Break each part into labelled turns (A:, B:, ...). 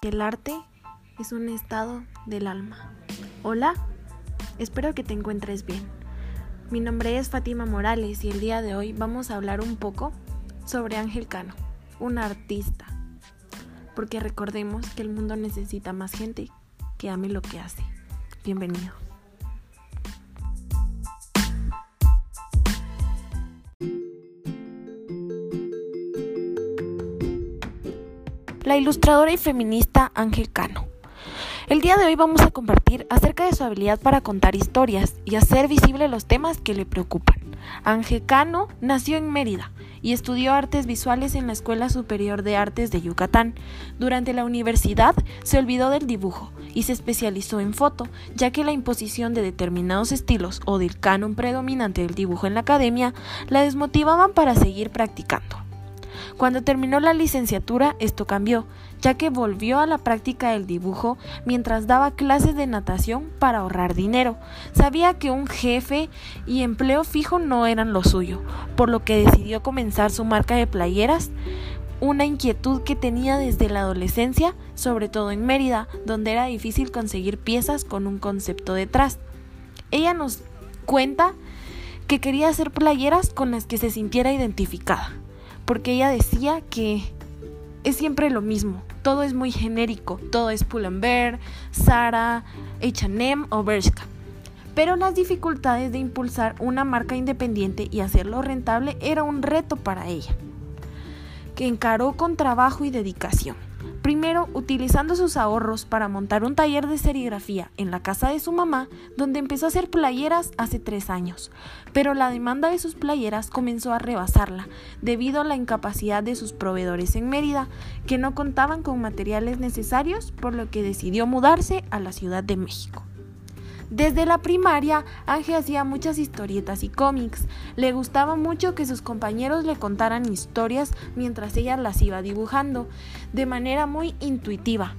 A: que el arte es un estado del alma. Hola, espero que te encuentres bien. Mi nombre es Fátima Morales y el día de hoy vamos a hablar un poco sobre Ángel Cano, un artista. Porque recordemos que el mundo necesita más gente que ame lo que hace. Bienvenido. La ilustradora y feminista Ángel Cano. El día de hoy vamos a compartir acerca de su habilidad para contar historias y hacer visibles los temas que le preocupan. Ángel Cano nació en Mérida y estudió artes visuales en la Escuela Superior de Artes de Yucatán. Durante la universidad se olvidó del dibujo y se especializó en foto, ya que la imposición de determinados estilos o del canon predominante del dibujo en la academia la desmotivaban para seguir practicando. Cuando terminó la licenciatura esto cambió, ya que volvió a la práctica del dibujo mientras daba clases de natación para ahorrar dinero. Sabía que un jefe y empleo fijo no eran lo suyo, por lo que decidió comenzar su marca de playeras, una inquietud que tenía desde la adolescencia, sobre todo en Mérida, donde era difícil conseguir piezas con un concepto detrás. Ella nos cuenta que quería hacer playeras con las que se sintiera identificada porque ella decía que es siempre lo mismo, todo es muy genérico, todo es Pull&Bear, Zara, H&M o Bershka. Pero las dificultades de impulsar una marca independiente y hacerlo rentable era un reto para ella, que encaró con trabajo y dedicación. Primero, utilizando sus ahorros para montar un taller de serigrafía en la casa de su mamá, donde empezó a hacer playeras hace tres años. Pero la demanda de sus playeras comenzó a rebasarla, debido a la incapacidad de sus proveedores en Mérida, que no contaban con materiales necesarios, por lo que decidió mudarse a la Ciudad de México. Desde la primaria, Ángel hacía muchas historietas y cómics. Le gustaba mucho que sus compañeros le contaran historias mientras ella las iba dibujando, de manera muy intuitiva.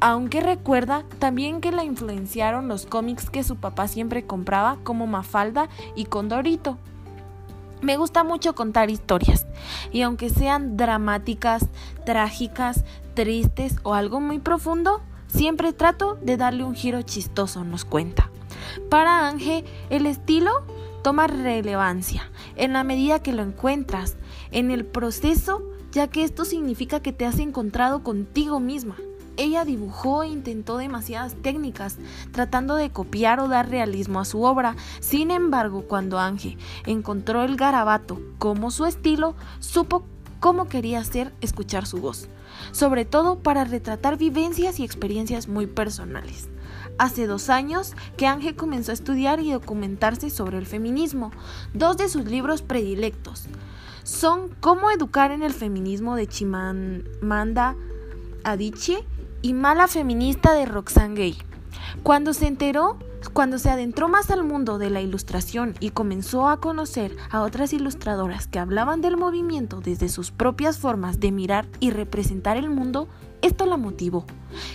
A: Aunque recuerda también que la influenciaron los cómics que su papá siempre compraba como Mafalda y Condorito. Me gusta mucho contar historias, y aunque sean dramáticas, trágicas, tristes o algo muy profundo, siempre trato de darle un giro chistoso, nos cuenta. Para Ángel, el estilo toma relevancia en la medida que lo encuentras en el proceso, ya que esto significa que te has encontrado contigo misma. Ella dibujó e intentó demasiadas técnicas, tratando de copiar o dar realismo a su obra. Sin embargo, cuando Ángel encontró el garabato como su estilo, supo cómo quería hacer escuchar su voz, sobre todo para retratar vivencias y experiencias muy personales. Hace dos años que Ángel comenzó a estudiar y documentarse sobre el feminismo. Dos de sus libros predilectos son Cómo educar en el feminismo de Chimamanda Adichie y Mala feminista de Roxane Gay. Cuando se enteró cuando se adentró más al mundo de la ilustración y comenzó a conocer a otras ilustradoras que hablaban del movimiento desde sus propias formas de mirar y representar el mundo, esto la motivó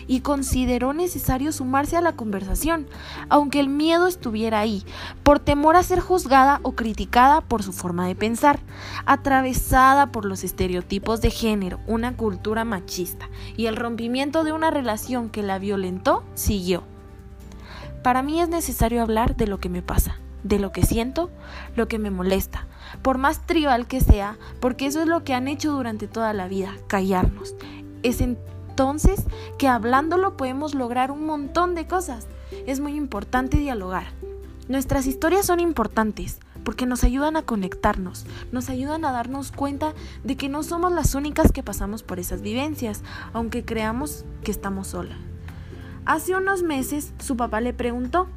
A: y consideró necesario sumarse a la conversación, aunque el miedo estuviera ahí, por temor a ser juzgada o criticada por su forma de pensar, atravesada por los estereotipos de género, una cultura machista y el rompimiento de una relación que la violentó, siguió. Para mí es necesario hablar de lo que me pasa, de lo que siento, lo que me molesta, por más tribal que sea, porque eso es lo que han hecho durante toda la vida, callarnos. Es entonces que hablándolo podemos lograr un montón de cosas. Es muy importante dialogar. Nuestras historias son importantes porque nos ayudan a conectarnos, nos ayudan a darnos cuenta de que no somos las únicas que pasamos por esas vivencias, aunque creamos que estamos solas. Hace unos meses su papá le preguntó,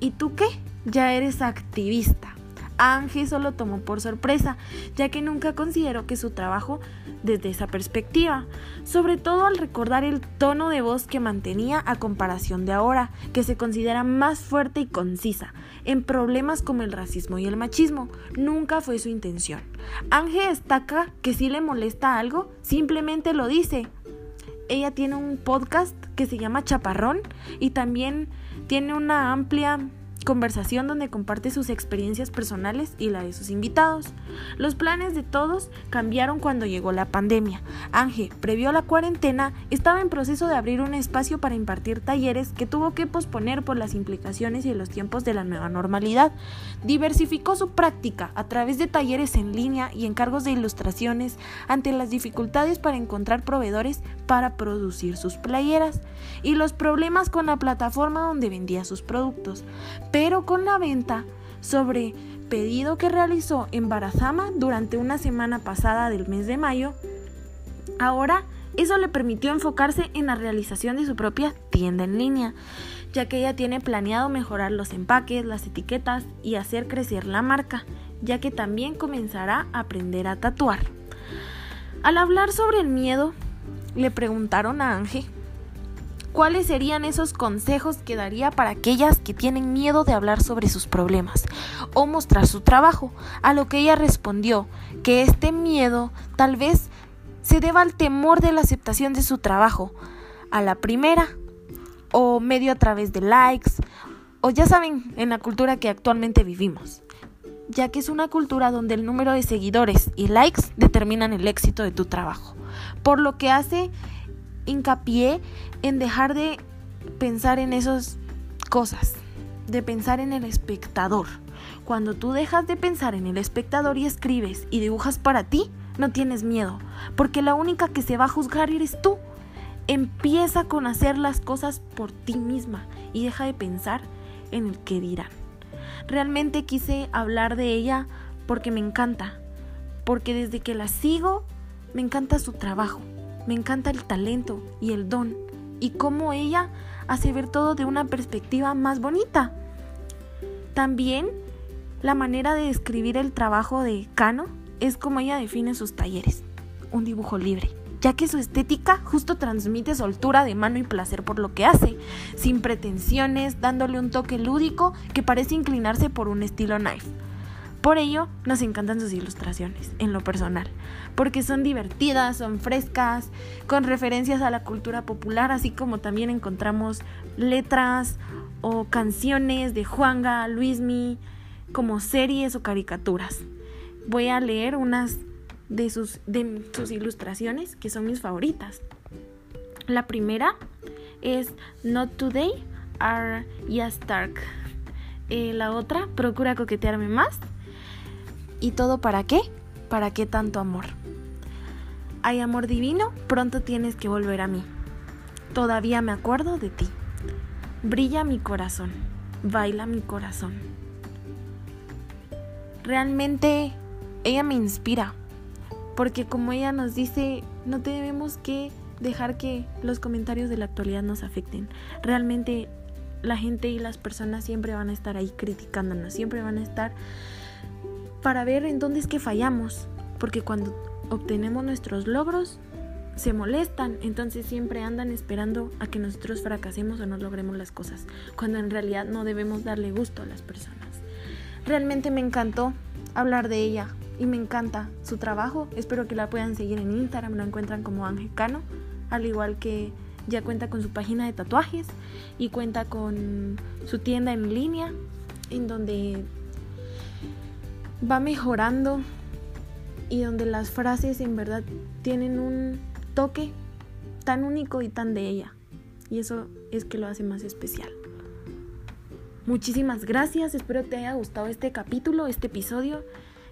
A: ¿y tú qué? Ya eres activista. Ángel solo tomó por sorpresa, ya que nunca consideró que su trabajo desde esa perspectiva, sobre todo al recordar el tono de voz que mantenía a comparación de ahora, que se considera más fuerte y concisa. En problemas como el racismo y el machismo, nunca fue su intención. Ángel destaca que si le molesta algo, simplemente lo dice, ella tiene un podcast que se llama Chaparrón y también tiene una amplia conversación donde comparte sus experiencias personales y la de sus invitados. Los planes de todos cambiaron cuando llegó la pandemia. Ángel, previo a la cuarentena, estaba en proceso de abrir un espacio para impartir talleres que tuvo que posponer por las implicaciones y los tiempos de la nueva normalidad. Diversificó su práctica a través de talleres en línea y encargos de ilustraciones ante las dificultades para encontrar proveedores para producir sus playeras y los problemas con la plataforma donde vendía sus productos pero con la venta sobre pedido que realizó en Barazama durante una semana pasada del mes de mayo, ahora eso le permitió enfocarse en la realización de su propia tienda en línea, ya que ella tiene planeado mejorar los empaques, las etiquetas y hacer crecer la marca, ya que también comenzará a aprender a tatuar. Al hablar sobre el miedo, le preguntaron a Ángel ¿Cuáles serían esos consejos que daría para aquellas que tienen miedo de hablar sobre sus problemas o mostrar su trabajo? A lo que ella respondió que este miedo tal vez se deba al temor de la aceptación de su trabajo, a la primera, o medio a través de likes, o ya saben, en la cultura que actualmente vivimos, ya que es una cultura donde el número de seguidores y likes determinan el éxito de tu trabajo, por lo que hace hincapié en dejar de pensar en esas cosas, de pensar en el espectador. Cuando tú dejas de pensar en el espectador y escribes y dibujas para ti, no tienes miedo, porque la única que se va a juzgar eres tú. Empieza con hacer las cosas por ti misma y deja de pensar en el que dirán. Realmente quise hablar de ella porque me encanta, porque desde que la sigo me encanta su trabajo. Me encanta el talento y el don y cómo ella hace ver todo de una perspectiva más bonita. También la manera de describir el trabajo de Cano es como ella define sus talleres, un dibujo libre, ya que su estética justo transmite soltura de mano y placer por lo que hace, sin pretensiones, dándole un toque lúdico que parece inclinarse por un estilo knife. Por ello, nos encantan sus ilustraciones, en lo personal, porque son divertidas, son frescas, con referencias a la cultura popular, así como también encontramos letras o canciones de Juanga, Luismi, como series o caricaturas. Voy a leer unas de sus, de sus ilustraciones que son mis favoritas. La primera es Not Today, are Yes Dark. Eh, la otra, Procura coquetearme más ¿Y todo para qué? ¿Para qué tanto amor? Hay amor divino, pronto tienes que volver a mí. Todavía me acuerdo de ti. Brilla mi corazón, baila mi corazón. Realmente ella me inspira, porque como ella nos dice, no debemos que dejar que los comentarios de la actualidad nos afecten. Realmente la gente y las personas siempre van a estar ahí criticándonos, siempre van a estar para ver en dónde es que fallamos, porque cuando obtenemos nuestros logros, se molestan, entonces siempre andan esperando a que nosotros fracasemos o no logremos las cosas, cuando en realidad no debemos darle gusto a las personas. Realmente me encantó hablar de ella y me encanta su trabajo. Espero que la puedan seguir en Instagram, la encuentran como Ángel Cano, al igual que ya cuenta con su página de tatuajes y cuenta con su tienda en línea, en donde va mejorando y donde las frases en verdad tienen un toque tan único y tan de ella. Y eso es que lo hace más especial. Muchísimas gracias, espero te haya gustado este capítulo, este episodio,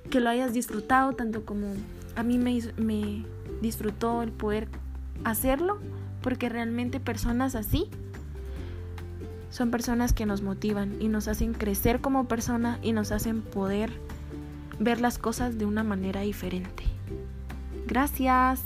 A: que lo hayas disfrutado tanto como a mí me, me disfrutó el poder hacerlo, porque realmente personas así son personas que nos motivan y nos hacen crecer como persona y nos hacen poder ver las cosas de una manera diferente. Gracias.